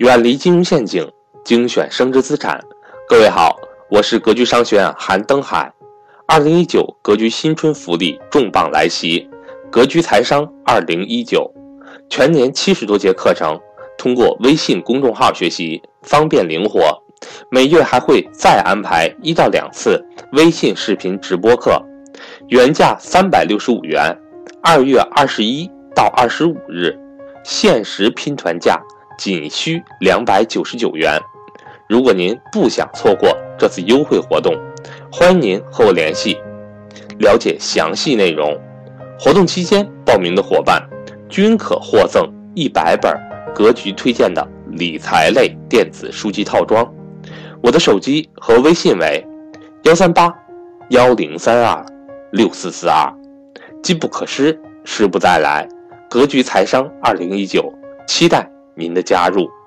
远离金融陷阱，精选升值资产。各位好，我是格局商学院韩登海。二零一九格局新春福利重磅来袭，格局财商二零一九全年七十多节课程，通过微信公众号学习，方便灵活。每月还会再安排一到两次微信视频直播课，原价三百六十五元，二月二十一到二十五日限时拼团价。仅需两百九十九元。如果您不想错过这次优惠活动，欢迎您和我联系，了解详细内容。活动期间报名的伙伴均可获赠一百本格局推荐的理财类电子书籍套装。我的手机和微信为幺三八幺零三二六四四二，机不可失，失不再来。格局财商二零一九，期待。您的加入。